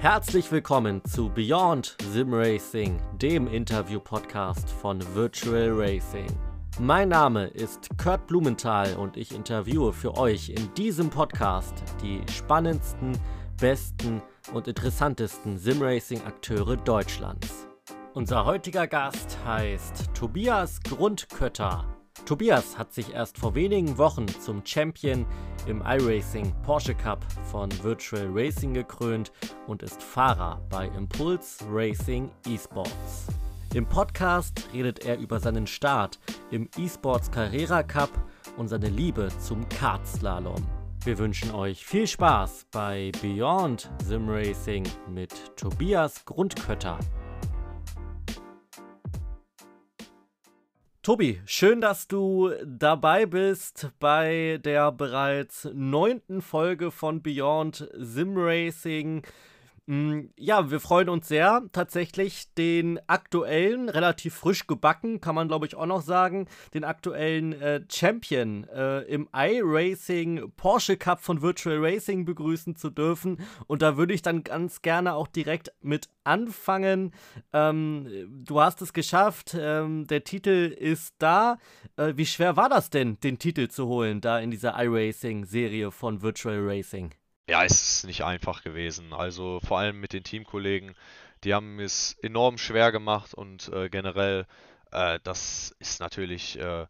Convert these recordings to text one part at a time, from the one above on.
Herzlich willkommen zu Beyond Sim Racing, dem Interview-Podcast von Virtual Racing. Mein Name ist Kurt Blumenthal und ich interviewe für euch in diesem Podcast die spannendsten, besten und interessantesten Simracing-Akteure Deutschlands. Unser heutiger Gast heißt Tobias Grundkötter. Tobias hat sich erst vor wenigen Wochen zum Champion im iRacing Porsche Cup von Virtual Racing gekrönt und ist Fahrer bei Impulse Racing Esports. Im Podcast redet er über seinen Start im Esports Carrera Cup und seine Liebe zum Kartslalom. Wir wünschen euch viel Spaß bei Beyond Sim Racing mit Tobias Grundkötter. Tobi, schön, dass du dabei bist bei der bereits neunten Folge von Beyond Sim Racing. Mm, ja, wir freuen uns sehr, tatsächlich den aktuellen, relativ frisch gebacken, kann man glaube ich auch noch sagen, den aktuellen äh, Champion äh, im iRacing Porsche Cup von Virtual Racing begrüßen zu dürfen. Und da würde ich dann ganz gerne auch direkt mit anfangen. Ähm, du hast es geschafft, ähm, der Titel ist da. Äh, wie schwer war das denn, den Titel zu holen, da in dieser iRacing-Serie von Virtual Racing? Ja, es ist nicht einfach gewesen. Also vor allem mit den Teamkollegen, die haben es enorm schwer gemacht und äh, generell, äh, das ist natürlich äh,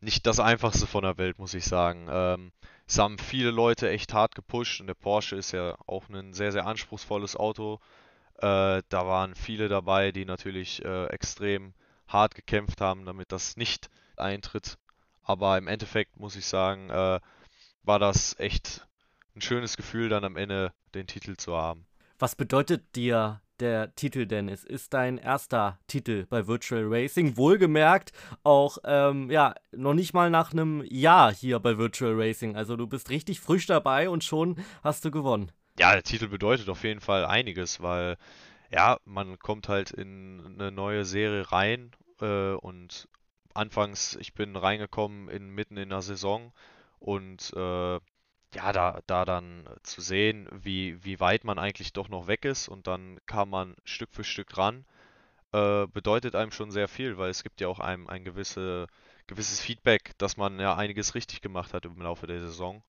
nicht das Einfachste von der Welt, muss ich sagen. Ähm, es haben viele Leute echt hart gepusht und der Porsche ist ja auch ein sehr, sehr anspruchsvolles Auto. Äh, da waren viele dabei, die natürlich äh, extrem hart gekämpft haben, damit das nicht eintritt. Aber im Endeffekt muss ich sagen, äh, war das echt ein schönes Gefühl, dann am Ende den Titel zu haben. Was bedeutet dir der Titel denn? Es ist dein erster Titel bei Virtual Racing. Wohlgemerkt auch, ähm, ja, noch nicht mal nach einem Jahr hier bei Virtual Racing. Also du bist richtig frisch dabei und schon hast du gewonnen. Ja, der Titel bedeutet auf jeden Fall einiges, weil, ja, man kommt halt in eine neue Serie rein äh, und anfangs, ich bin reingekommen in, mitten in der Saison und äh, ja, da, da dann zu sehen, wie, wie weit man eigentlich doch noch weg ist und dann kam man Stück für Stück ran, äh, bedeutet einem schon sehr viel, weil es gibt ja auch einem ein gewisse, gewisses Feedback, dass man ja einiges richtig gemacht hat im Laufe der Saison.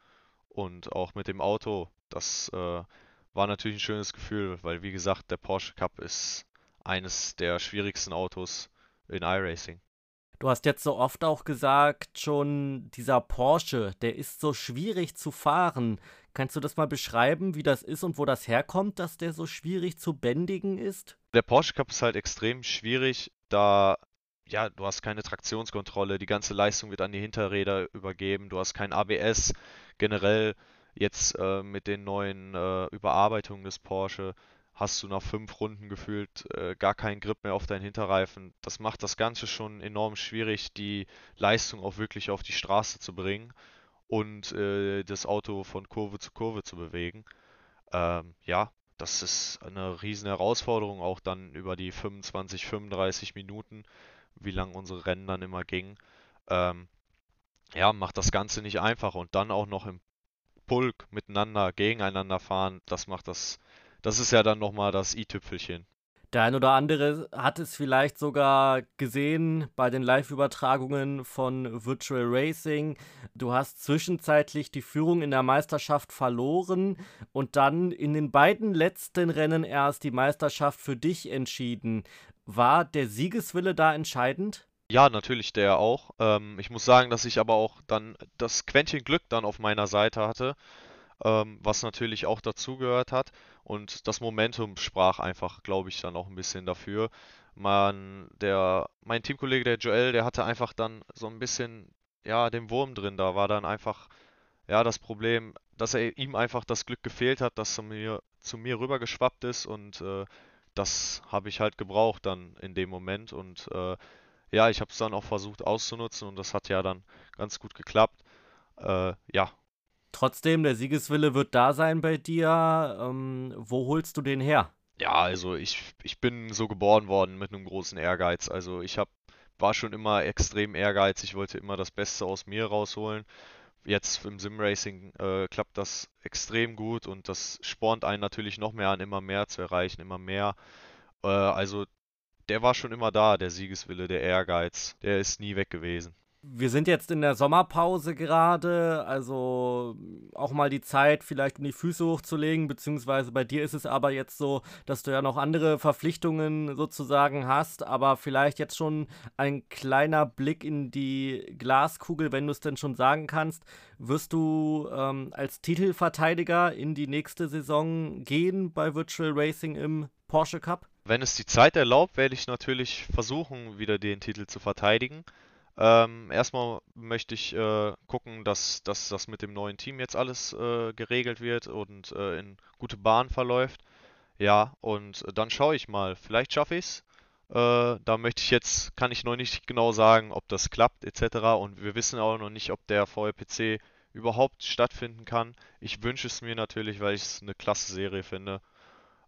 Und auch mit dem Auto, das äh, war natürlich ein schönes Gefühl, weil wie gesagt, der Porsche Cup ist eines der schwierigsten Autos in iRacing. Du hast jetzt so oft auch gesagt, schon dieser Porsche, der ist so schwierig zu fahren. Kannst du das mal beschreiben, wie das ist und wo das herkommt, dass der so schwierig zu bändigen ist? Der Porsche Cup ist halt extrem schwierig, da ja, du hast keine Traktionskontrolle, die ganze Leistung wird an die Hinterräder übergeben, du hast kein ABS. Generell jetzt äh, mit den neuen äh, Überarbeitungen des Porsche hast du nach fünf Runden gefühlt äh, gar keinen Grip mehr auf deinen Hinterreifen. Das macht das Ganze schon enorm schwierig, die Leistung auch wirklich auf die Straße zu bringen und äh, das Auto von Kurve zu Kurve zu bewegen. Ähm, ja, das ist eine riesen Herausforderung, auch dann über die 25, 35 Minuten, wie lang unsere Rennen dann immer gingen. Ähm, ja, macht das Ganze nicht einfach und dann auch noch im Pulk miteinander, gegeneinander fahren, das macht das das ist ja dann nochmal das i-Tüpfelchen. Der ein oder andere hat es vielleicht sogar gesehen bei den Live-Übertragungen von Virtual Racing. Du hast zwischenzeitlich die Führung in der Meisterschaft verloren und dann in den beiden letzten Rennen erst die Meisterschaft für dich entschieden. War der Siegeswille da entscheidend? Ja, natürlich der auch. Ähm, ich muss sagen, dass ich aber auch dann das Quäntchen Glück dann auf meiner Seite hatte, ähm, was natürlich auch dazugehört hat. Und das Momentum sprach einfach, glaube ich, dann auch ein bisschen dafür. Man, der, mein Teamkollege, der Joel, der hatte einfach dann so ein bisschen, ja, den Wurm drin. Da war dann einfach, ja, das Problem, dass er ihm einfach das Glück gefehlt hat, dass er mir zu mir rübergeschwappt ist und äh, das habe ich halt gebraucht dann in dem Moment und äh, ja, ich habe es dann auch versucht auszunutzen und das hat ja dann ganz gut geklappt. Äh, ja, Trotzdem, der Siegeswille wird da sein bei dir. Ähm, wo holst du den her? Ja, also ich, ich bin so geboren worden mit einem großen Ehrgeiz. Also ich hab, war schon immer extrem ehrgeizig, wollte immer das Beste aus mir rausholen. jetzt im Sim-Racing äh, klappt das extrem gut und das spornt einen natürlich noch mehr an, immer mehr zu erreichen, immer mehr. Äh, also der war schon immer da, der Siegeswille, der Ehrgeiz, der ist nie weg gewesen. Wir sind jetzt in der Sommerpause gerade, also auch mal die Zeit, vielleicht um die Füße hochzulegen, beziehungsweise bei dir ist es aber jetzt so, dass du ja noch andere Verpflichtungen sozusagen hast, aber vielleicht jetzt schon ein kleiner Blick in die Glaskugel, wenn du es denn schon sagen kannst. Wirst du ähm, als Titelverteidiger in die nächste Saison gehen bei Virtual Racing im Porsche Cup? Wenn es die Zeit erlaubt, werde ich natürlich versuchen, wieder den Titel zu verteidigen. Ähm, erstmal möchte ich äh, gucken, dass, dass das mit dem neuen Team jetzt alles äh, geregelt wird und äh, in gute Bahn verläuft. Ja, und dann schaue ich mal. Vielleicht schaffe ich es. Äh, da möchte ich jetzt, kann ich noch nicht genau sagen, ob das klappt etc. Und wir wissen auch noch nicht, ob der VLPC überhaupt stattfinden kann. Ich wünsche es mir natürlich, weil ich es eine klasse Serie finde.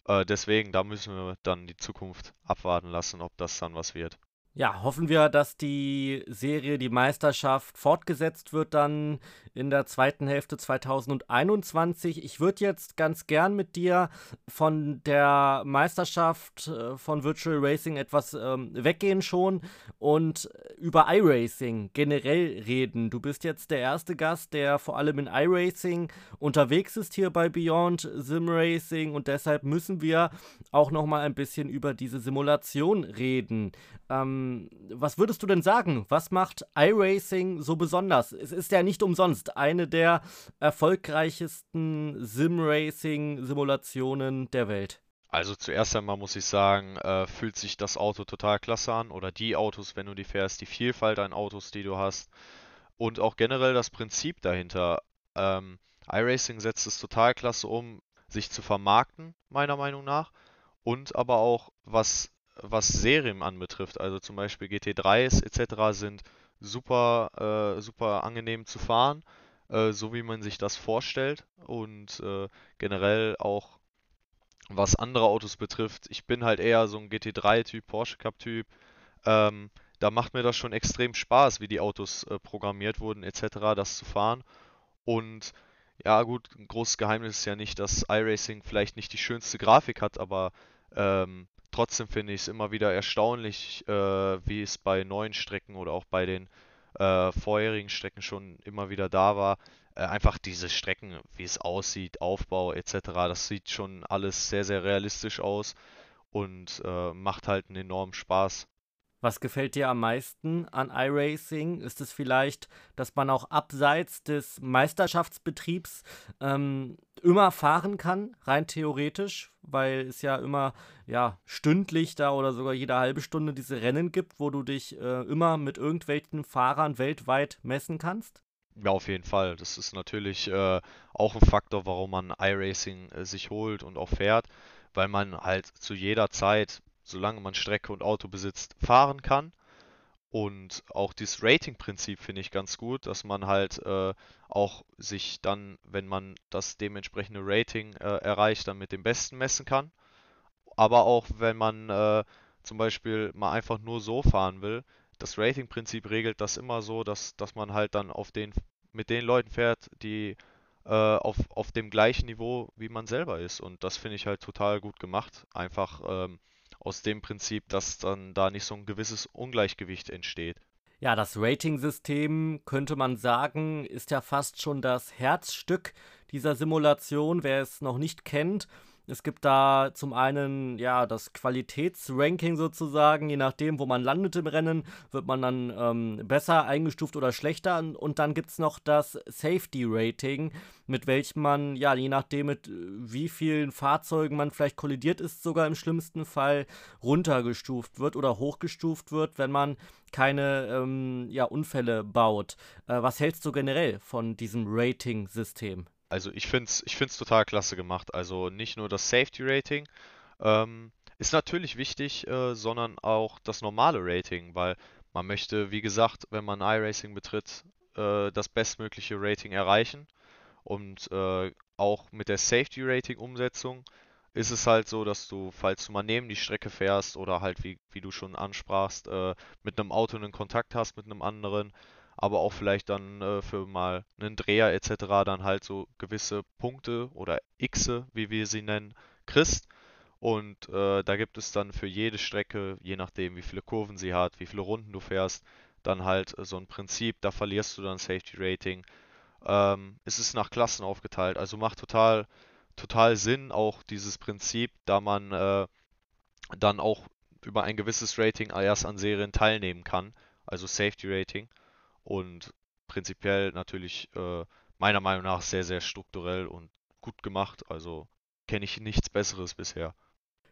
Äh, deswegen, da müssen wir dann die Zukunft abwarten lassen, ob das dann was wird. Ja, hoffen wir, dass die Serie, die Meisterschaft fortgesetzt wird dann in der zweiten Hälfte 2021. Ich würde jetzt ganz gern mit dir von der Meisterschaft äh, von Virtual Racing etwas ähm, weggehen schon und über iRacing generell reden. Du bist jetzt der erste Gast, der vor allem in iRacing unterwegs ist hier bei Beyond Sim Racing und deshalb müssen wir auch noch mal ein bisschen über diese Simulation reden. Ähm, was würdest du denn sagen? Was macht iRacing so besonders? Es ist ja nicht umsonst eine der erfolgreichsten Sim-Racing-Simulationen der Welt. Also zuerst einmal muss ich sagen, äh, fühlt sich das Auto total klasse an oder die Autos, wenn du die fährst, die Vielfalt an Autos, die du hast und auch generell das Prinzip dahinter. Ähm, iRacing setzt es total klasse um, sich zu vermarkten, meiner Meinung nach, und aber auch was was Serien anbetrifft, also zum Beispiel GT3s etc. sind super, äh, super angenehm zu fahren, äh, so wie man sich das vorstellt und äh, generell auch was andere Autos betrifft. Ich bin halt eher so ein GT3-Typ, Porsche Cup-Typ. Ähm, da macht mir das schon extrem Spaß, wie die Autos äh, programmiert wurden etc. das zu fahren und ja gut, ein großes Geheimnis ist ja nicht, dass iRacing vielleicht nicht die schönste Grafik hat, aber ähm, Trotzdem finde ich es immer wieder erstaunlich, äh, wie es bei neuen Strecken oder auch bei den äh, vorherigen Strecken schon immer wieder da war. Äh, einfach diese Strecken, wie es aussieht, Aufbau etc., das sieht schon alles sehr, sehr realistisch aus und äh, macht halt einen enormen Spaß. Was gefällt dir am meisten an iRacing? Ist es vielleicht, dass man auch abseits des Meisterschaftsbetriebs ähm, immer fahren kann, rein theoretisch, weil es ja immer ja, stündlich da oder sogar jede halbe Stunde diese Rennen gibt, wo du dich äh, immer mit irgendwelchen Fahrern weltweit messen kannst? Ja, auf jeden Fall. Das ist natürlich äh, auch ein Faktor, warum man iRacing äh, sich holt und auch fährt, weil man halt zu jeder Zeit solange man Strecke und Auto besitzt, fahren kann. Und auch dieses Rating-Prinzip finde ich ganz gut, dass man halt äh, auch sich dann, wenn man das dementsprechende Rating äh, erreicht, dann mit dem Besten messen kann. Aber auch wenn man äh, zum Beispiel mal einfach nur so fahren will, das Rating-Prinzip regelt das immer so, dass, dass man halt dann auf den, mit den Leuten fährt, die äh, auf, auf dem gleichen Niveau wie man selber ist. Und das finde ich halt total gut gemacht. Einfach ähm, aus dem Prinzip, dass dann da nicht so ein gewisses Ungleichgewicht entsteht. Ja, das Rating-System, könnte man sagen, ist ja fast schon das Herzstück dieser Simulation. Wer es noch nicht kennt, es gibt da zum einen ja das Qualitätsranking sozusagen, je nachdem, wo man landet im Rennen, wird man dann ähm, besser eingestuft oder schlechter. Und dann gibt es noch das Safety Rating, mit welchem man, ja, je nachdem, mit wie vielen Fahrzeugen man vielleicht kollidiert ist, sogar im schlimmsten Fall runtergestuft wird oder hochgestuft wird, wenn man keine ähm, ja, Unfälle baut. Äh, was hältst du generell von diesem Rating-System? Also ich finde es ich find's total klasse gemacht. Also nicht nur das Safety Rating ähm, ist natürlich wichtig, äh, sondern auch das normale Rating, weil man möchte, wie gesagt, wenn man iRacing betritt, äh, das bestmögliche Rating erreichen. Und äh, auch mit der Safety Rating Umsetzung ist es halt so, dass du, falls du mal neben die Strecke fährst oder halt, wie, wie du schon ansprachst, äh, mit einem Auto einen Kontakt hast mit einem anderen, aber auch vielleicht dann äh, für mal einen Dreher etc. dann halt so gewisse Punkte oder Xe, wie wir sie nennen, kriegst. Und äh, da gibt es dann für jede Strecke, je nachdem wie viele Kurven sie hat, wie viele Runden du fährst, dann halt so ein Prinzip, da verlierst du dann Safety Rating. Ähm, es ist nach Klassen aufgeteilt, also macht total, total Sinn auch dieses Prinzip, da man äh, dann auch über ein gewisses Rating erst an Serien teilnehmen kann, also Safety Rating. Und prinzipiell natürlich äh, meiner Meinung nach sehr, sehr strukturell und gut gemacht. Also kenne ich nichts Besseres bisher.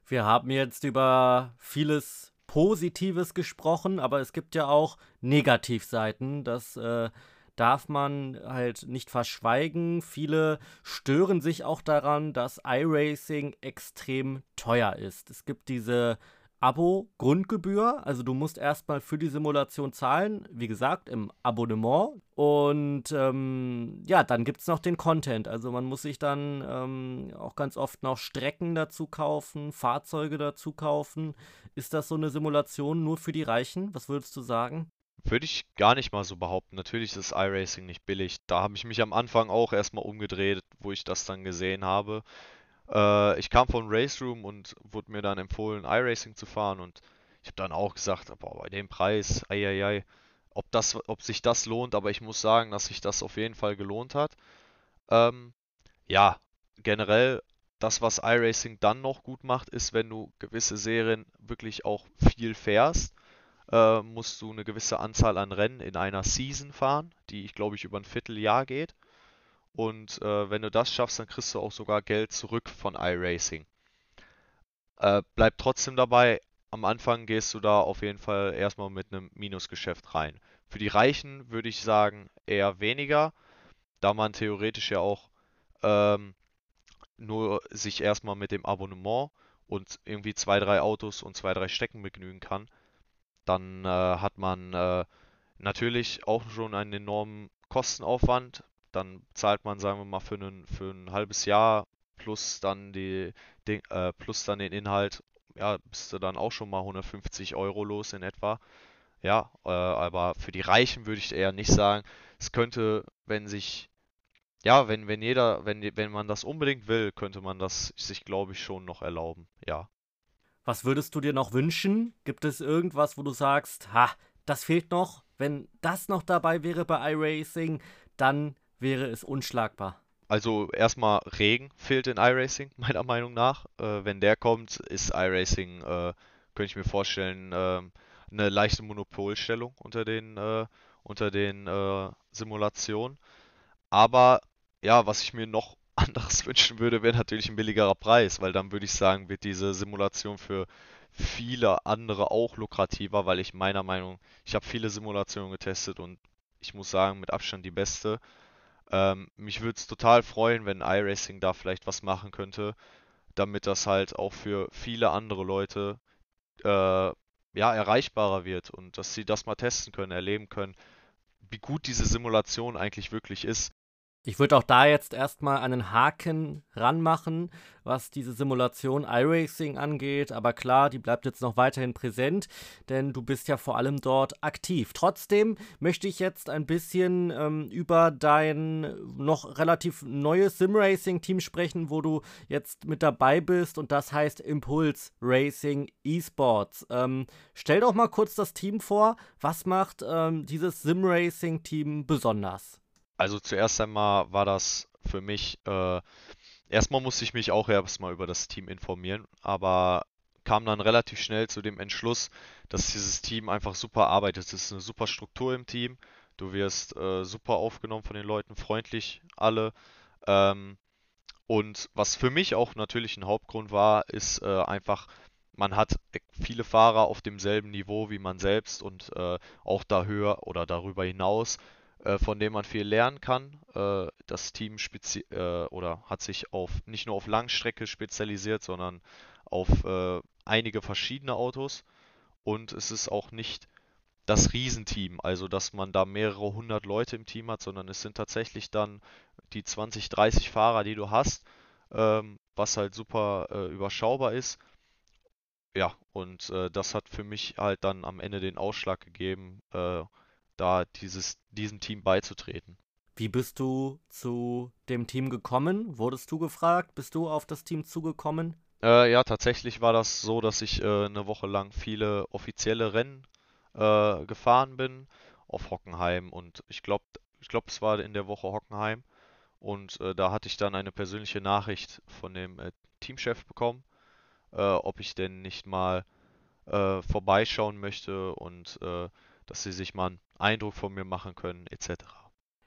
Wir haben jetzt über vieles Positives gesprochen, aber es gibt ja auch Negativseiten. Das äh, darf man halt nicht verschweigen. Viele stören sich auch daran, dass iRacing extrem teuer ist. Es gibt diese Abo-Grundgebühr. Also du musst erstmal für die Simulation zahlen, wie gesagt, im Abonnement. Und ähm, ja, dann gibt es noch den Content. Also man muss sich dann ähm, auch ganz oft noch Strecken dazu kaufen, Fahrzeuge dazu kaufen. Ist das so eine Simulation nur für die Reichen? Was würdest du sagen? Würde ich gar nicht mal so behaupten. Natürlich ist iRacing nicht billig. Da habe ich mich am Anfang auch erstmal umgedreht, wo ich das dann gesehen habe. Äh, ich kam von Race Room und wurde mir dann empfohlen, iRacing zu fahren und ich habe dann auch gesagt, boah, bei dem Preis, ei, ob das, ob sich das lohnt, aber ich muss sagen, dass sich das auf jeden Fall gelohnt hat. Ähm, ja, generell das, was iRacing dann noch gut macht, ist, wenn du gewisse Serien wirklich auch viel fährst, äh, musst du eine gewisse Anzahl an Rennen in einer Season fahren, die, ich glaube ich, über ein Vierteljahr geht. Und äh, wenn du das schaffst, dann kriegst du auch sogar Geld zurück von iRacing. Äh, bleib trotzdem dabei, am Anfang gehst du da auf jeden Fall erstmal mit einem Minusgeschäft rein. Für die Reichen würde ich sagen eher weniger, da man theoretisch ja auch ähm, nur sich erstmal mit dem Abonnement und irgendwie zwei, drei Autos und zwei, drei Stecken begnügen kann. Dann äh, hat man äh, natürlich auch schon einen enormen Kostenaufwand, dann zahlt man, sagen wir mal, für, einen, für ein halbes Jahr plus dann die, die äh, plus dann den Inhalt, ja, bist du dann auch schon mal 150 Euro los in etwa. Ja, äh, aber für die Reichen würde ich eher nicht sagen. Es könnte, wenn sich, ja, wenn, wenn jeder, wenn, wenn man das unbedingt will, könnte man das sich, glaube ich, schon noch erlauben. Ja. Was würdest du dir noch wünschen? Gibt es irgendwas, wo du sagst, ha, das fehlt noch? Wenn das noch dabei wäre bei iRacing, dann wäre es unschlagbar. Also erstmal Regen fehlt in iRacing, meiner Meinung nach. Äh, wenn der kommt, ist iRacing, äh, könnte ich mir vorstellen, äh, eine leichte Monopolstellung unter den, äh, unter den äh, Simulationen. Aber ja, was ich mir noch anderes wünschen würde, wäre natürlich ein billigerer Preis, weil dann würde ich sagen, wird diese Simulation für viele andere auch lukrativer, weil ich meiner Meinung, ich habe viele Simulationen getestet und ich muss sagen, mit Abstand die beste. Ähm, mich würde es total freuen, wenn iRacing da vielleicht was machen könnte, damit das halt auch für viele andere Leute äh, ja, erreichbarer wird und dass sie das mal testen können, erleben können, wie gut diese Simulation eigentlich wirklich ist. Ich würde auch da jetzt erstmal einen Haken ranmachen, was diese Simulation iRacing angeht. Aber klar, die bleibt jetzt noch weiterhin präsent, denn du bist ja vor allem dort aktiv. Trotzdem möchte ich jetzt ein bisschen ähm, über dein noch relativ neues Simracing-Team sprechen, wo du jetzt mit dabei bist und das heißt Impulse Racing Esports. Ähm, stell doch mal kurz das Team vor. Was macht ähm, dieses Simracing-Team besonders? Also zuerst einmal war das für mich, äh, erstmal musste ich mich auch erstmal über das Team informieren, aber kam dann relativ schnell zu dem Entschluss, dass dieses Team einfach super arbeitet. Es ist eine super Struktur im Team. Du wirst äh, super aufgenommen von den Leuten, freundlich alle. Ähm, und was für mich auch natürlich ein Hauptgrund war, ist äh, einfach, man hat viele Fahrer auf demselben Niveau wie man selbst und äh, auch da höher oder darüber hinaus äh, von dem man viel lernen kann. Äh, das Team spezi äh, oder hat sich auf nicht nur auf Langstrecke spezialisiert, sondern auf äh, einige verschiedene Autos. Und es ist auch nicht das Riesenteam, also dass man da mehrere hundert Leute im Team hat, sondern es sind tatsächlich dann die 20, 30 Fahrer, die du hast, ähm, was halt super äh, überschaubar ist. Ja, und äh, das hat für mich halt dann am Ende den Ausschlag gegeben, äh, da dieses, diesem Team beizutreten. Wie bist du zu dem Team gekommen? Wurdest du gefragt? Bist du auf das Team zugekommen? Äh, ja, tatsächlich war das so, dass ich äh, eine Woche lang viele offizielle Rennen äh, gefahren bin auf Hockenheim und ich glaube, ich glaube, es war in der Woche Hockenheim und äh, da hatte ich dann eine persönliche Nachricht von dem äh, Teamchef bekommen, äh, ob ich denn nicht mal vorbeischauen möchte und dass sie sich mal einen Eindruck von mir machen können, etc.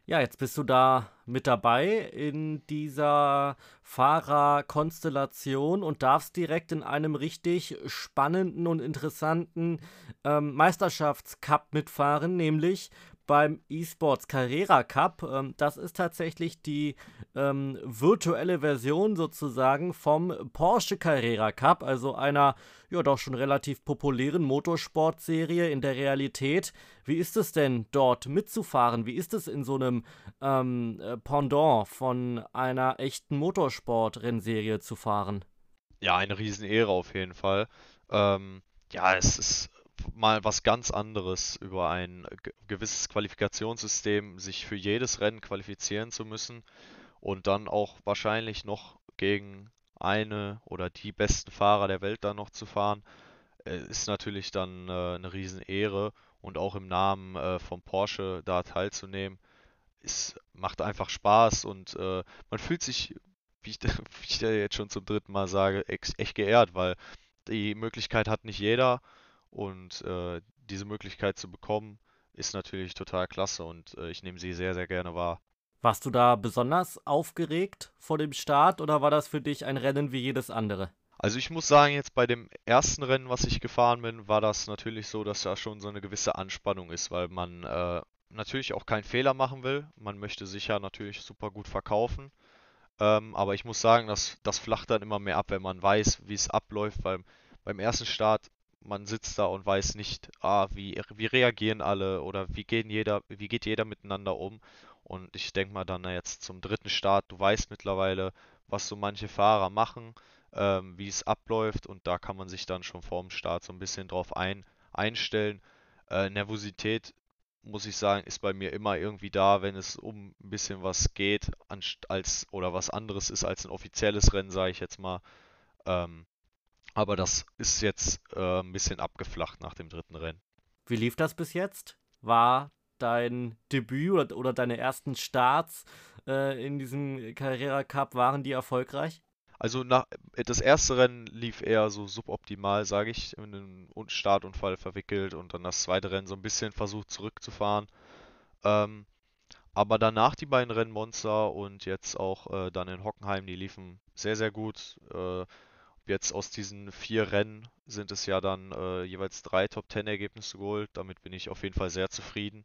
Ja, jetzt bist du da mit dabei in dieser Fahrerkonstellation und darfst direkt in einem richtig spannenden und interessanten ähm, Meisterschaftscup mitfahren, nämlich beim eSports Carrera Cup. Ähm, das ist tatsächlich die ähm, virtuelle Version sozusagen vom Porsche Carrera Cup, also einer ja doch schon relativ populären Motorsportserie in der Realität. Wie ist es denn dort mitzufahren? Wie ist es in so einem ähm, äh, Pendant von einer echten Motorsport-Rennserie zu fahren? Ja, eine Riesenehre auf jeden Fall. Ähm, ja, es ist mal was ganz anderes, über ein gewisses Qualifikationssystem sich für jedes Rennen qualifizieren zu müssen und dann auch wahrscheinlich noch gegen eine oder die besten Fahrer der Welt dann noch zu fahren, äh, ist natürlich dann äh, eine Riesenehre und auch im Namen äh, von Porsche da teilzunehmen, ist, macht einfach Spaß und äh, man fühlt sich, wie ich, wie ich jetzt schon zum dritten Mal sage, echt geehrt, weil die Möglichkeit hat nicht jeder und äh, diese Möglichkeit zu bekommen, ist natürlich total klasse und äh, ich nehme sie sehr, sehr gerne wahr. Warst du da besonders aufgeregt vor dem Start oder war das für dich ein Rennen wie jedes andere? Also ich muss sagen, jetzt bei dem ersten Rennen, was ich gefahren bin, war das natürlich so, dass da schon so eine gewisse Anspannung ist, weil man äh, natürlich auch keinen Fehler machen will. Man möchte sich ja natürlich super gut verkaufen. Ähm, aber ich muss sagen, dass das flacht dann immer mehr ab, wenn man weiß, wie es abläuft. Weil beim ersten Start man sitzt da und weiß nicht, ah, wie, wie reagieren alle oder wie geht jeder, wie geht jeder miteinander um. Und ich denke mal dann jetzt zum dritten Start, du weißt mittlerweile, was so manche Fahrer machen, ähm, wie es abläuft und da kann man sich dann schon vorm Start so ein bisschen drauf ein, einstellen. Äh, Nervosität, muss ich sagen, ist bei mir immer irgendwie da, wenn es um ein bisschen was geht, als oder was anderes ist als ein offizielles Rennen, sage ich jetzt mal. Ähm, aber das ist jetzt äh, ein bisschen abgeflacht nach dem dritten Rennen. Wie lief das bis jetzt? War dein Debüt oder, oder deine ersten Starts äh, in diesem Carrera Cup, waren die erfolgreich? Also nach, das erste Rennen lief eher so suboptimal, sage ich, in einen Startunfall verwickelt und dann das zweite Rennen so ein bisschen versucht zurückzufahren. Ähm, aber danach die beiden Rennen Monster und jetzt auch äh, dann in Hockenheim, die liefen sehr, sehr gut. Äh, Jetzt aus diesen vier Rennen sind es ja dann äh, jeweils drei Top Ten Ergebnisse geholt. Damit bin ich auf jeden Fall sehr zufrieden.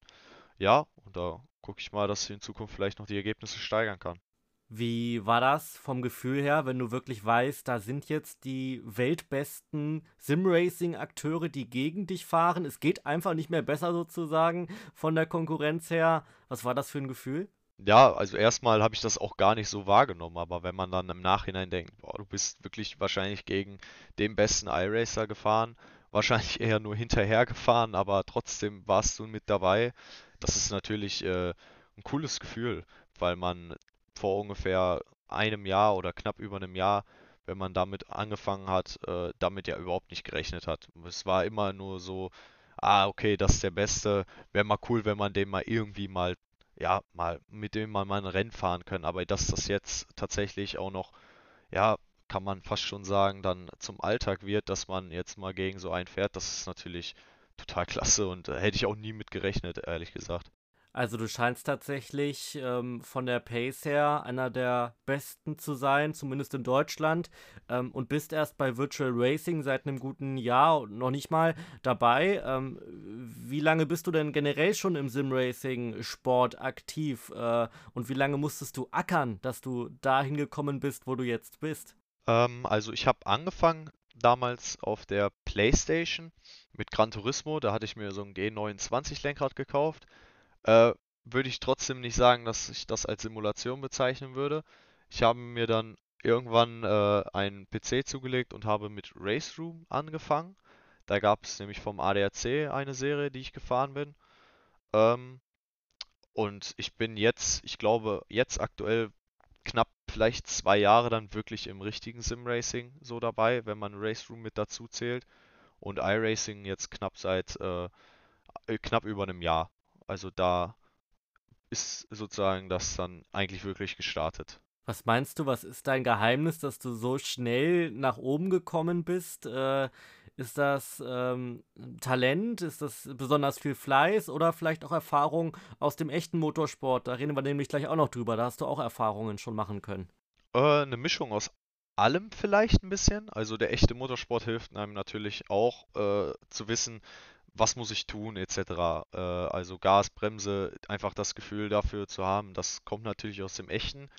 Ja, und da gucke ich mal, dass ich in Zukunft vielleicht noch die Ergebnisse steigern kann. Wie war das vom Gefühl her, wenn du wirklich weißt, da sind jetzt die weltbesten Simracing-Akteure, die gegen dich fahren? Es geht einfach nicht mehr besser sozusagen von der Konkurrenz her. Was war das für ein Gefühl? Ja, also erstmal habe ich das auch gar nicht so wahrgenommen, aber wenn man dann im Nachhinein denkt, boah, du bist wirklich wahrscheinlich gegen den besten iRacer gefahren, wahrscheinlich eher nur hinterher gefahren, aber trotzdem warst du mit dabei, das ist natürlich äh, ein cooles Gefühl, weil man vor ungefähr einem Jahr oder knapp über einem Jahr, wenn man damit angefangen hat, äh, damit ja überhaupt nicht gerechnet hat. Es war immer nur so, ah, okay, das ist der Beste, wäre mal cool, wenn man den mal irgendwie mal ja, mal, mit dem man mal ein Rennen fahren können. Aber dass das jetzt tatsächlich auch noch, ja, kann man fast schon sagen, dann zum Alltag wird, dass man jetzt mal gegen so einen fährt, das ist natürlich total klasse und äh, hätte ich auch nie mit gerechnet, ehrlich gesagt. Also du scheinst tatsächlich ähm, von der Pace her einer der besten zu sein, zumindest in Deutschland, ähm, und bist erst bei Virtual Racing seit einem guten Jahr und noch nicht mal dabei. Ähm, wie lange bist du denn generell schon im Sim-Racing-Sport aktiv äh, und wie lange musstest du ackern, dass du dahin gekommen bist, wo du jetzt bist? Ähm, also ich habe angefangen damals auf der PlayStation mit Gran Turismo, da hatte ich mir so ein G29-Lenkrad gekauft äh, würde ich trotzdem nicht sagen, dass ich das als Simulation bezeichnen würde. Ich habe mir dann irgendwann äh, einen PC zugelegt und habe mit Race Room angefangen. Da gab es nämlich vom ADAC eine Serie, die ich gefahren bin. Ähm, und ich bin jetzt, ich glaube, jetzt aktuell knapp vielleicht zwei Jahre dann wirklich im richtigen Sim-Racing so dabei, wenn man Race Room mit dazu zählt. Und iRacing jetzt knapp seit äh, äh, knapp über einem Jahr. Also da ist sozusagen das dann eigentlich wirklich gestartet. Was meinst du, was ist dein Geheimnis, dass du so schnell nach oben gekommen bist? Äh, ist das ähm, Talent? Ist das besonders viel Fleiß oder vielleicht auch Erfahrung aus dem echten Motorsport? Da reden wir nämlich gleich auch noch drüber. Da hast du auch Erfahrungen schon machen können. Äh, eine Mischung aus allem vielleicht ein bisschen. Also der echte Motorsport hilft einem natürlich auch äh, zu wissen, was muss ich tun, etc. Äh, also Gas, Bremse, einfach das Gefühl dafür zu haben, das kommt natürlich aus dem Echten.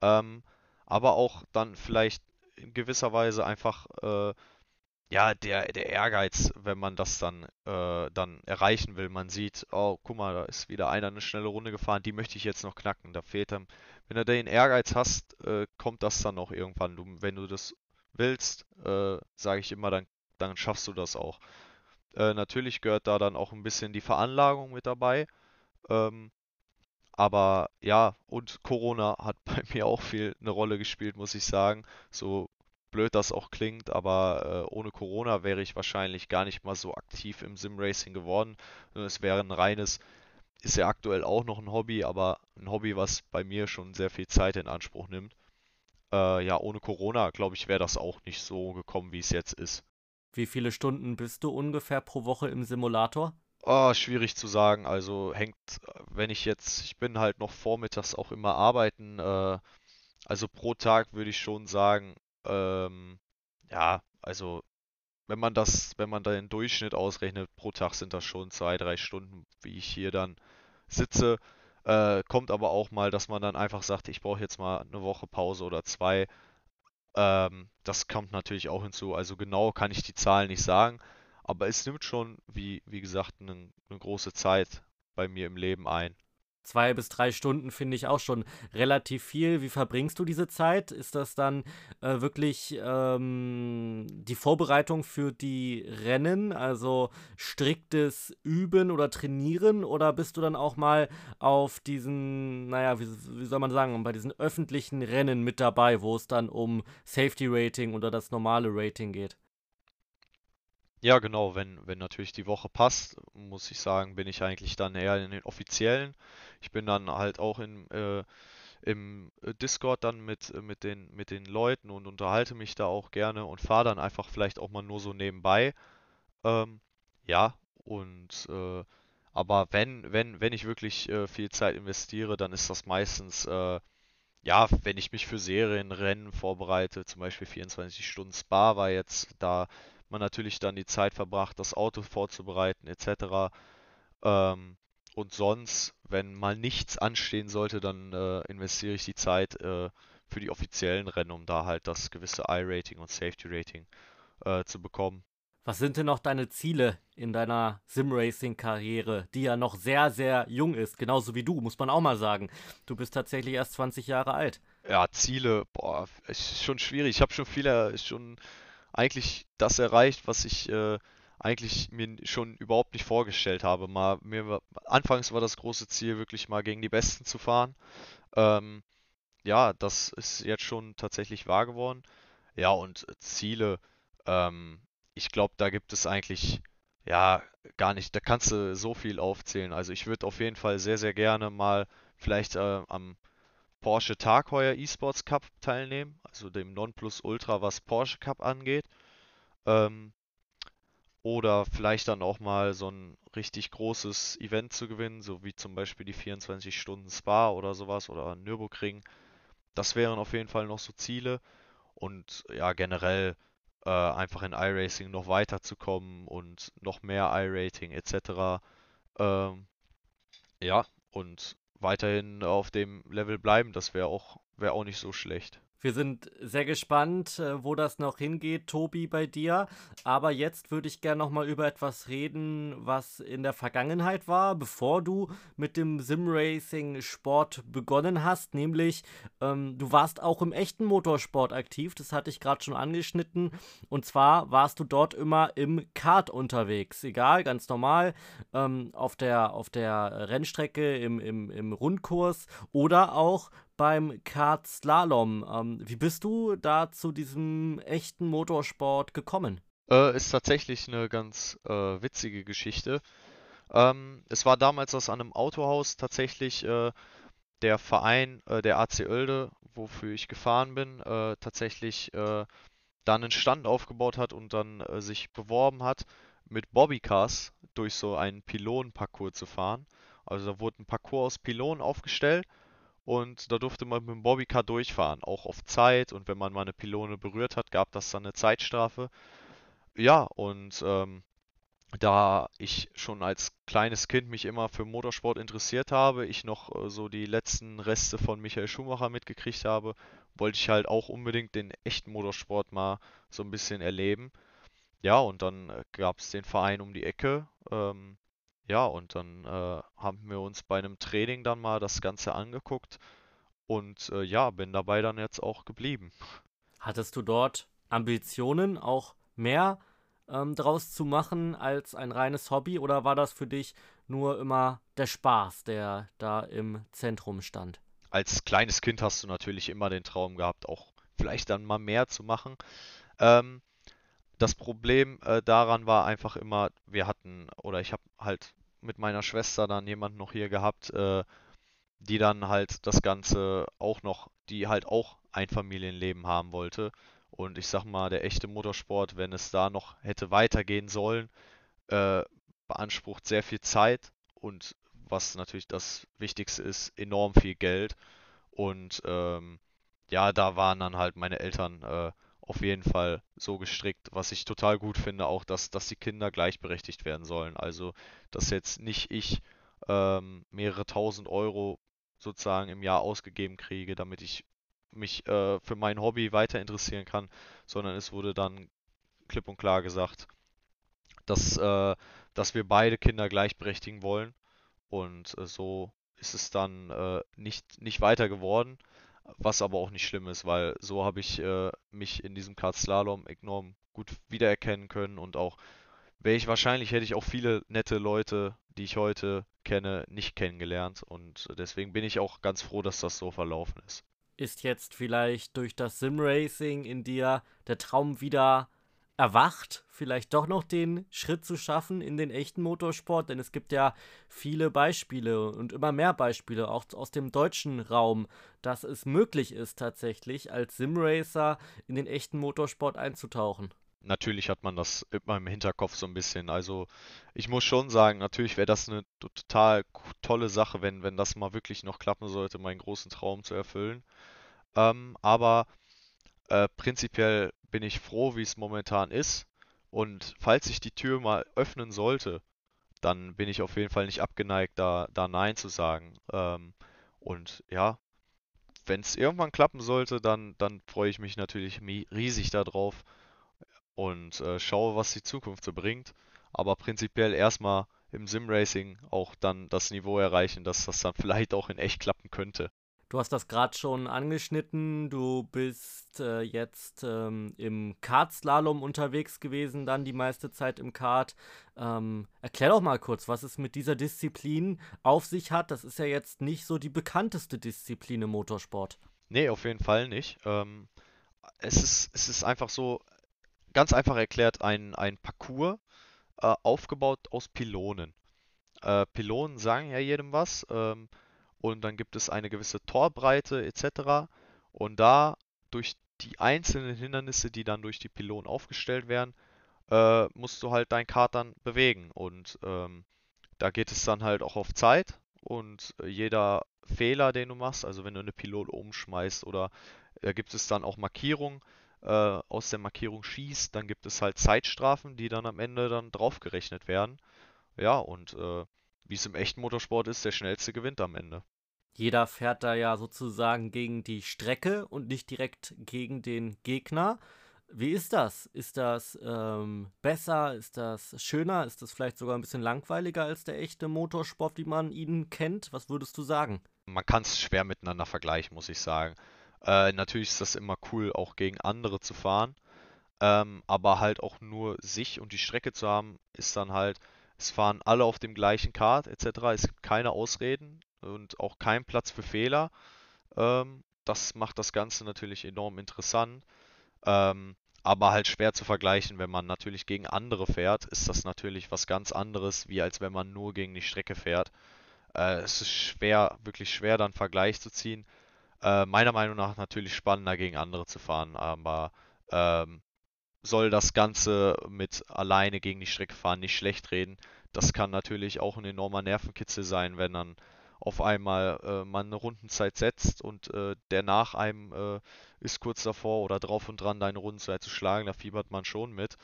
Ähm, aber auch dann vielleicht in gewisser Weise einfach äh, ja, der, der Ehrgeiz, wenn man das dann, äh, dann erreichen will. Man sieht, oh, guck mal, da ist wieder einer eine schnelle Runde gefahren, die möchte ich jetzt noch knacken. Da fehlt dann, wenn du den Ehrgeiz hast, äh, kommt das dann auch irgendwann. Du, wenn du das willst, äh, sage ich immer, dann, dann schaffst du das auch. Äh, natürlich gehört da dann auch ein bisschen die Veranlagung mit dabei. Ähm, aber ja, und Corona hat bei mir auch viel eine Rolle gespielt, muss ich sagen. So blöd das auch klingt, aber äh, ohne Corona wäre ich wahrscheinlich gar nicht mal so aktiv im Sim-Racing geworden. Es wäre ein reines, ist ja aktuell auch noch ein Hobby, aber ein Hobby, was bei mir schon sehr viel Zeit in Anspruch nimmt. Äh, ja, ohne Corona, glaube ich, wäre das auch nicht so gekommen, wie es jetzt ist. Wie viele Stunden bist du ungefähr pro Woche im Simulator? Oh, schwierig zu sagen. Also hängt, wenn ich jetzt, ich bin halt noch vormittags auch immer arbeiten. Äh, also pro Tag würde ich schon sagen, ähm, ja, also wenn man das, wenn man da den Durchschnitt ausrechnet, pro Tag sind das schon zwei, drei Stunden, wie ich hier dann sitze. Äh, kommt aber auch mal, dass man dann einfach sagt, ich brauche jetzt mal eine Woche Pause oder zwei. Ähm, das kommt natürlich auch hinzu. Also genau kann ich die Zahlen nicht sagen, aber es nimmt schon, wie, wie gesagt, eine, eine große Zeit bei mir im Leben ein. Zwei bis drei Stunden finde ich auch schon relativ viel. Wie verbringst du diese Zeit? Ist das dann äh, wirklich ähm, die Vorbereitung für die Rennen, also striktes Üben oder Trainieren? Oder bist du dann auch mal auf diesen, naja, wie, wie soll man sagen, bei diesen öffentlichen Rennen mit dabei, wo es dann um Safety Rating oder das normale Rating geht? Ja, genau, wenn, wenn natürlich die Woche passt, muss ich sagen, bin ich eigentlich dann eher in den offiziellen. Ich bin dann halt auch in, äh, im äh, Discord dann mit, äh, mit den, mit den Leuten und unterhalte mich da auch gerne und fahre dann einfach vielleicht auch mal nur so nebenbei. Ähm, ja, und äh, aber wenn, wenn, wenn ich wirklich äh, viel Zeit investiere, dann ist das meistens, äh, ja, wenn ich mich für Serienrennen vorbereite, zum Beispiel 24 Stunden Spa war jetzt, da man natürlich dann die Zeit verbracht, das Auto vorzubereiten etc. Ähm, und sonst, wenn mal nichts anstehen sollte, dann äh, investiere ich die Zeit äh, für die offiziellen Rennen, um da halt das gewisse I-Rating und Safety-Rating äh, zu bekommen. Was sind denn noch deine Ziele in deiner Sim-Racing-Karriere, die ja noch sehr, sehr jung ist, genauso wie du, muss man auch mal sagen. Du bist tatsächlich erst 20 Jahre alt. Ja, Ziele, boah, ist schon schwierig. Ich habe schon viele, schon eigentlich das erreicht, was ich äh, eigentlich mir schon überhaupt nicht vorgestellt habe. Mal, mir anfangs war das große Ziel, wirklich mal gegen die Besten zu fahren. Ähm, ja, das ist jetzt schon tatsächlich wahr geworden. Ja, und Ziele, ähm, ich glaube, da gibt es eigentlich ja gar nicht, da kannst du so viel aufzählen. Also ich würde auf jeden Fall sehr, sehr gerne mal vielleicht äh, am Porsche Tag heuer Esports Cup teilnehmen, also dem Nonplusultra, was Porsche Cup angeht. Ähm, oder vielleicht dann auch mal so ein richtig großes Event zu gewinnen, so wie zum Beispiel die 24 Stunden Spa oder sowas oder Nürburgring. Das wären auf jeden Fall noch so Ziele. Und ja, generell äh, einfach in iRacing noch weiterzukommen und noch mehr iRating etc. Ähm, ja, und weiterhin auf dem Level bleiben. Das wäre auch wäre auch nicht so schlecht. Wir sind sehr gespannt, äh, wo das noch hingeht, Tobi, bei dir. Aber jetzt würde ich gerne noch mal über etwas reden, was in der Vergangenheit war, bevor du mit dem Simracing-Sport begonnen hast. Nämlich, ähm, du warst auch im echten Motorsport aktiv. Das hatte ich gerade schon angeschnitten. Und zwar warst du dort immer im Kart unterwegs. Egal, ganz normal. Ähm, auf, der, auf der Rennstrecke, im, im, im Rundkurs oder auch beim Kart Slalom. Ähm, wie bist du da zu diesem echten Motorsport gekommen? Äh, ist tatsächlich eine ganz äh, witzige Geschichte. Ähm, es war damals aus einem Autohaus tatsächlich äh, der Verein, äh, der AC Oelde, wofür ich gefahren bin, äh, tatsächlich äh, da einen Stand aufgebaut hat und dann sich beworben hat, mit Bobbycars durch so einen Pylonenparcours zu fahren. Also da wurde ein Parcours aus Pylonen aufgestellt und da durfte man mit dem Bobbycar durchfahren, auch auf Zeit. Und wenn man mal eine Pylone berührt hat, gab das dann eine Zeitstrafe. Ja, und ähm, da ich schon als kleines Kind mich immer für Motorsport interessiert habe, ich noch äh, so die letzten Reste von Michael Schumacher mitgekriegt habe, wollte ich halt auch unbedingt den echten Motorsport mal so ein bisschen erleben. Ja, und dann äh, gab es den Verein um die Ecke. Ähm, ja, und dann äh, haben wir uns bei einem Training dann mal das Ganze angeguckt und äh, ja, bin dabei dann jetzt auch geblieben. Hattest du dort Ambitionen, auch mehr ähm, draus zu machen als ein reines Hobby oder war das für dich nur immer der Spaß, der da im Zentrum stand? Als kleines Kind hast du natürlich immer den Traum gehabt, auch vielleicht dann mal mehr zu machen. Ähm, das Problem äh, daran war einfach immer, wir hatten, oder ich habe halt mit meiner Schwester dann jemanden noch hier gehabt, äh, die dann halt das Ganze auch noch, die halt auch ein Familienleben haben wollte. Und ich sag mal, der echte Motorsport, wenn es da noch hätte weitergehen sollen, äh, beansprucht sehr viel Zeit und was natürlich das Wichtigste ist, enorm viel Geld. Und ähm, ja, da waren dann halt meine Eltern äh, auf jeden Fall so gestrickt, was ich total gut finde, auch dass, dass die Kinder gleichberechtigt werden sollen. Also, dass jetzt nicht ich ähm, mehrere tausend Euro sozusagen im Jahr ausgegeben kriege, damit ich mich äh, für mein Hobby weiter interessieren kann, sondern es wurde dann klipp und klar gesagt, dass, äh, dass wir beide Kinder gleichberechtigen wollen. Und äh, so ist es dann äh, nicht, nicht weiter geworden. Was aber auch nicht schlimm ist, weil so habe ich äh, mich in diesem Kart-Slalom enorm gut wiedererkennen können und auch wäre ich wahrscheinlich, hätte ich auch viele nette Leute, die ich heute kenne, nicht kennengelernt und deswegen bin ich auch ganz froh, dass das so verlaufen ist. Ist jetzt vielleicht durch das Sim-Racing in dir der Traum wieder erwacht, vielleicht doch noch den Schritt zu schaffen in den echten Motorsport, denn es gibt ja viele Beispiele und immer mehr Beispiele, auch aus dem deutschen Raum, dass es möglich ist tatsächlich als Simracer in den echten Motorsport einzutauchen. Natürlich hat man das immer im Hinterkopf so ein bisschen. Also ich muss schon sagen, natürlich wäre das eine total tolle Sache, wenn, wenn das mal wirklich noch klappen sollte, meinen großen Traum zu erfüllen. Ähm, aber äh, prinzipiell bin ich froh, wie es momentan ist. Und falls sich die Tür mal öffnen sollte, dann bin ich auf jeden Fall nicht abgeneigt, da, da Nein zu sagen. Ähm, und ja, wenn es irgendwann klappen sollte, dann, dann freue ich mich natürlich riesig darauf und äh, schaue, was die Zukunft so bringt. Aber prinzipiell erstmal im Sim-Racing auch dann das Niveau erreichen, dass das dann vielleicht auch in echt klappen könnte. Du hast das gerade schon angeschnitten. Du bist äh, jetzt ähm, im Kartslalom unterwegs gewesen, dann die meiste Zeit im Kart. Ähm, erklär doch mal kurz, was es mit dieser Disziplin auf sich hat. Das ist ja jetzt nicht so die bekannteste Disziplin im Motorsport. Nee, auf jeden Fall nicht. Ähm, es, ist, es ist einfach so, ganz einfach erklärt, ein, ein Parcours äh, aufgebaut aus Pylonen. Äh, Pylonen sagen ja jedem was. Ähm, und dann gibt es eine gewisse Torbreite etc. Und da durch die einzelnen Hindernisse, die dann durch die Pylonen aufgestellt werden, äh, musst du halt dein Kart dann bewegen. Und ähm, da geht es dann halt auch auf Zeit. Und jeder Fehler, den du machst, also wenn du eine Pylon umschmeißt oder da gibt es dann auch Markierungen, äh, aus der Markierung schießt, dann gibt es halt Zeitstrafen, die dann am Ende dann draufgerechnet werden. Ja, und äh, wie es im echten Motorsport ist, der schnellste gewinnt am Ende. Jeder fährt da ja sozusagen gegen die Strecke und nicht direkt gegen den Gegner. Wie ist das? Ist das ähm, besser? Ist das schöner? Ist das vielleicht sogar ein bisschen langweiliger als der echte Motorsport, wie man ihn kennt? Was würdest du sagen? Man kann es schwer miteinander vergleichen, muss ich sagen. Äh, natürlich ist das immer cool, auch gegen andere zu fahren. Ähm, aber halt auch nur sich und die Strecke zu haben, ist dann halt, es fahren alle auf dem gleichen Kart etc. Es gibt keine Ausreden und auch keinen Platz für Fehler. Ähm, das macht das Ganze natürlich enorm interessant. Ähm, aber halt schwer zu vergleichen, wenn man natürlich gegen andere fährt, ist das natürlich was ganz anderes, wie als wenn man nur gegen die Strecke fährt. Äh, es ist schwer, wirklich schwer, dann Vergleich zu ziehen. Äh, meiner Meinung nach natürlich spannender gegen andere zu fahren, aber ähm, soll das Ganze mit alleine gegen die Strecke fahren nicht schlecht reden. Das kann natürlich auch ein enormer Nervenkitzel sein, wenn dann auf einmal äh, man eine Rundenzeit setzt und äh, der nach einem äh, ist kurz davor oder drauf und dran, deine Rundenzeit zu schlagen, da fiebert man schon mit.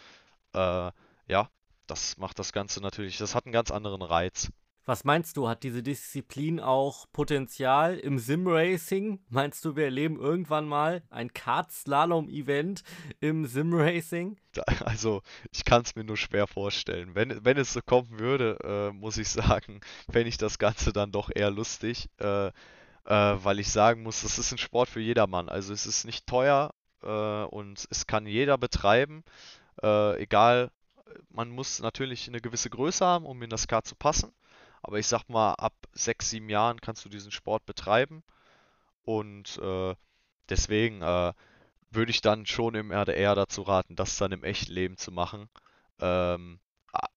Äh, ja, das macht das Ganze natürlich, das hat einen ganz anderen Reiz. Was meinst du, hat diese Disziplin auch Potenzial im Sim-Racing? Meinst du, wir erleben irgendwann mal ein Kart-Slalom-Event im Sim-Racing? Also, ich kann es mir nur schwer vorstellen. Wenn, wenn es so kommen würde, äh, muss ich sagen, fände ich das Ganze dann doch eher lustig, äh, äh, weil ich sagen muss, das ist ein Sport für jedermann. Also, es ist nicht teuer äh, und es kann jeder betreiben, äh, egal. Man muss natürlich eine gewisse Größe haben, um in das Kart zu passen. Aber ich sag mal, ab sechs, sieben Jahren kannst du diesen Sport betreiben. Und äh, deswegen äh, würde ich dann schon im RDR dazu raten, das dann im echten Leben zu machen. Ähm,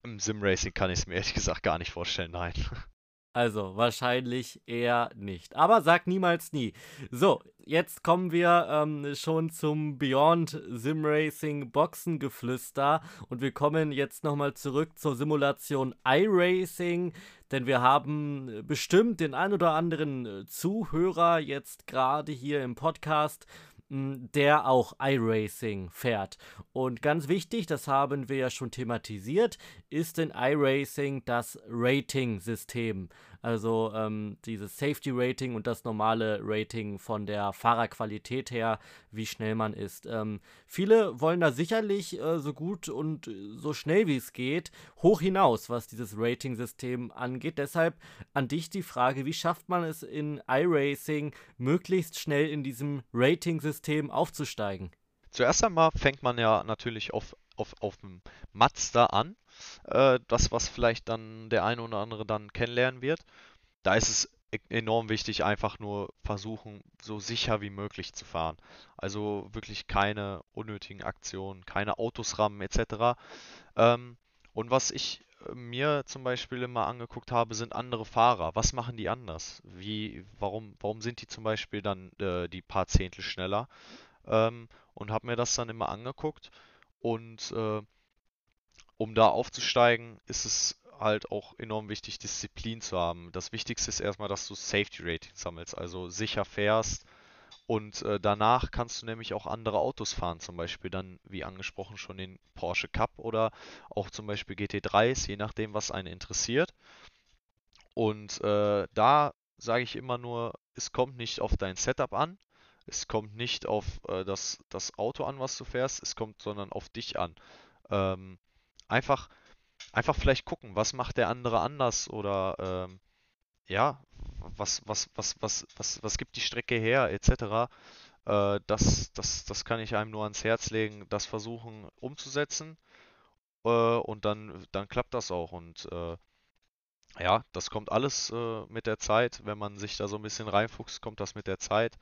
Im Simracing kann ich es mir ehrlich gesagt gar nicht vorstellen, nein. Also wahrscheinlich eher nicht. Aber sag niemals nie. So, jetzt kommen wir ähm, schon zum Beyond Sim Racing Boxengeflüster und wir kommen jetzt nochmal zurück zur Simulation iRacing, denn wir haben bestimmt den ein oder anderen äh, Zuhörer jetzt gerade hier im Podcast, der auch iRacing fährt. Und ganz wichtig, das haben wir ja schon thematisiert, ist in iRacing das Rating-System. Also ähm, dieses Safety-Rating und das normale Rating von der Fahrerqualität her, wie schnell man ist. Ähm, viele wollen da sicherlich äh, so gut und so schnell wie es geht hoch hinaus, was dieses Rating-System angeht. Deshalb an dich die Frage, wie schafft man es in iRacing möglichst schnell in diesem Rating-System aufzusteigen? Zuerst einmal fängt man ja natürlich auf, auf, auf dem Mazda an äh, das, was vielleicht dann der eine oder andere dann kennenlernen wird. Da ist es e-, enorm wichtig, einfach nur versuchen, so sicher wie möglich zu fahren. Also wirklich keine unnötigen Aktionen, keine Autos rammen etc. Ähm, und was ich äh, mir zum Beispiel immer angeguckt habe, sind andere Fahrer. Was machen die anders? Wie, warum, warum sind die zum Beispiel dann äh, die paar Zehntel schneller? Ähm, und habe mir das dann immer angeguckt und äh, um da aufzusteigen, ist es halt auch enorm wichtig, Disziplin zu haben. Das Wichtigste ist erstmal, dass du Safety Rating sammelst, also sicher fährst. Und äh, danach kannst du nämlich auch andere Autos fahren, zum Beispiel dann, wie angesprochen, schon den Porsche Cup oder auch zum Beispiel GT3s, je nachdem, was einen interessiert. Und äh, da sage ich immer nur, es kommt nicht auf dein Setup an, es kommt nicht auf äh, das, das Auto an, was du fährst, es kommt sondern auf dich an. Ähm, einfach, einfach vielleicht gucken, was macht der andere anders oder ähm, ja, was, was, was, was, was, was gibt die Strecke her, etc. Äh, das, das, das kann ich einem nur ans Herz legen, das versuchen umzusetzen äh, und dann, dann klappt das auch und äh, ja, das kommt alles äh, mit der Zeit. Wenn man sich da so ein bisschen reinfuchst, kommt das mit der Zeit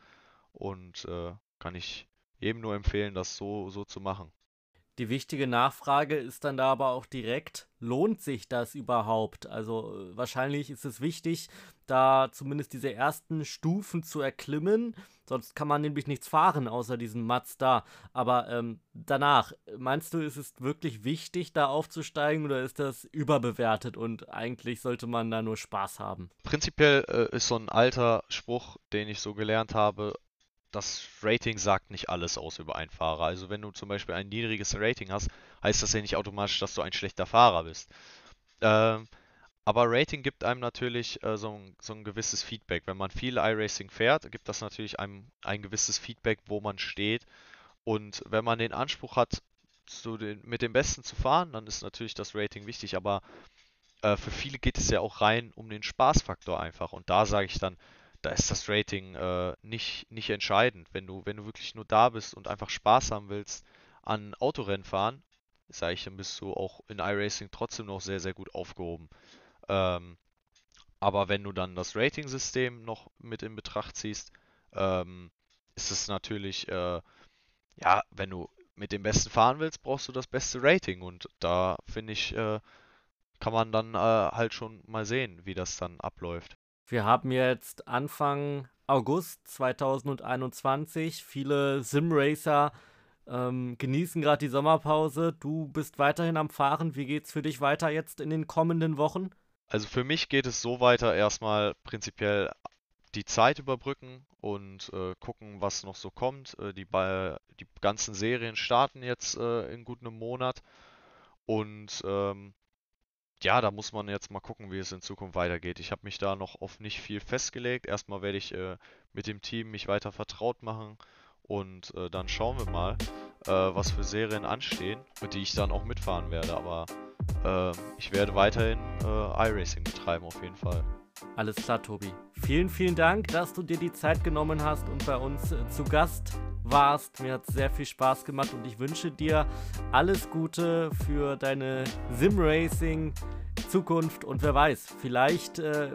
und äh, kann ich jedem nur empfehlen, das so, so zu machen. Die wichtige Nachfrage ist dann da aber auch direkt, lohnt sich das überhaupt? Also äh, wahrscheinlich ist es wichtig, da zumindest diese ersten Stufen zu erklimmen, sonst kann man nämlich nichts fahren außer diesem Mazda. Aber ähm, danach, meinst du, ist es wirklich wichtig, da aufzusteigen oder ist das überbewertet und eigentlich sollte man da nur Spaß haben? Prinzipiell äh, ist so ein alter Spruch, den ich so gelernt habe, das Rating sagt nicht alles aus über einen Fahrer. Also wenn du zum Beispiel ein niedriges Rating hast, heißt das ja nicht automatisch, dass du ein schlechter Fahrer bist. Ähm, Aber Rating gibt einem natürlich äh, so, ein, so ein gewisses Feedback. Wenn man viel iRacing fährt, gibt das natürlich einem ein gewisses Feedback, wo man steht. Und wenn man den Anspruch hat, den, mit dem Besten zu fahren, dann ist natürlich das Rating wichtig. Aber äh, für viele geht es ja auch rein um den Spaßfaktor einfach. Und da sage ich dann, da ist das Rating äh, nicht, nicht entscheidend. Wenn du, wenn du wirklich nur da bist und einfach Spaß haben willst an Autorennfahren, sage ich, dann bist du auch in iRacing trotzdem noch sehr, sehr gut aufgehoben. Ähm, aber wenn du dann das Rating-System noch mit in Betracht ziehst, ähm, ist es natürlich, äh, ja, wenn du mit dem Besten fahren willst, brauchst du das beste Rating. Und da finde ich, äh, kann man dann äh, halt schon mal sehen, wie das dann abläuft. Wir haben jetzt Anfang August 2021. Viele Simracer ähm, genießen gerade die Sommerpause. Du bist weiterhin am Fahren. Wie geht's für dich weiter jetzt in den kommenden Wochen? Also für mich geht es so weiter, erstmal prinzipiell die Zeit überbrücken und äh, gucken, was noch so kommt. Äh, die, die ganzen Serien starten jetzt äh, in gut einem Monat und ähm, ja, da muss man jetzt mal gucken, wie es in Zukunft weitergeht. Ich habe mich da noch auf nicht viel festgelegt. Erstmal werde ich äh, mit dem Team mich weiter vertraut machen und äh, dann schauen wir mal, äh, was für Serien anstehen und die ich dann auch mitfahren werde. Aber äh, ich werde weiterhin äh, iRacing betreiben auf jeden Fall. Alles klar, Tobi. Vielen, vielen Dank, dass du dir die Zeit genommen hast und bei uns äh, zu Gast warst. Mir hat sehr viel Spaß gemacht und ich wünsche dir alles Gute für deine Sim-Racing. Zukunft und wer weiß, vielleicht äh,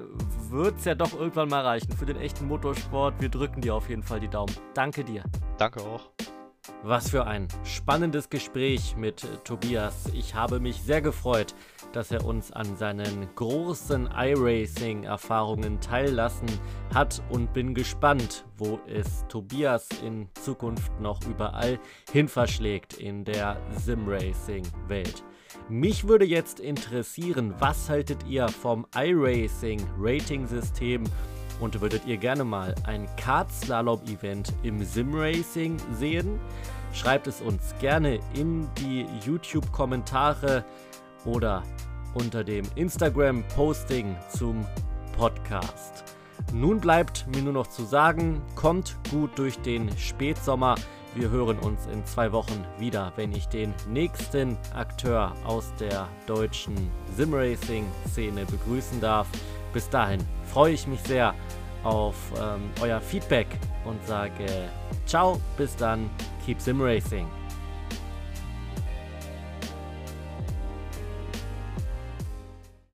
wird es ja doch irgendwann mal reichen für den echten Motorsport. Wir drücken dir auf jeden Fall die Daumen. Danke dir. Danke auch. Was für ein spannendes Gespräch mit Tobias. Ich habe mich sehr gefreut, dass er uns an seinen großen iRacing-Erfahrungen teillassen hat und bin gespannt, wo es Tobias in Zukunft noch überall hin verschlägt in der Sim-Racing-Welt. Mich würde jetzt interessieren, was haltet ihr vom iRacing-Rating-System und würdet ihr gerne mal ein Kart-Slalom-Event im Sim-Racing sehen? Schreibt es uns gerne in die YouTube-Kommentare oder unter dem Instagram-Posting zum Podcast. Nun bleibt mir nur noch zu sagen, kommt gut durch den Spätsommer. Wir hören uns in zwei Wochen wieder, wenn ich den nächsten Akteur aus der deutschen Simracing-Szene begrüßen darf. Bis dahin freue ich mich sehr auf ähm, euer Feedback und sage ciao, bis dann, keep sim racing.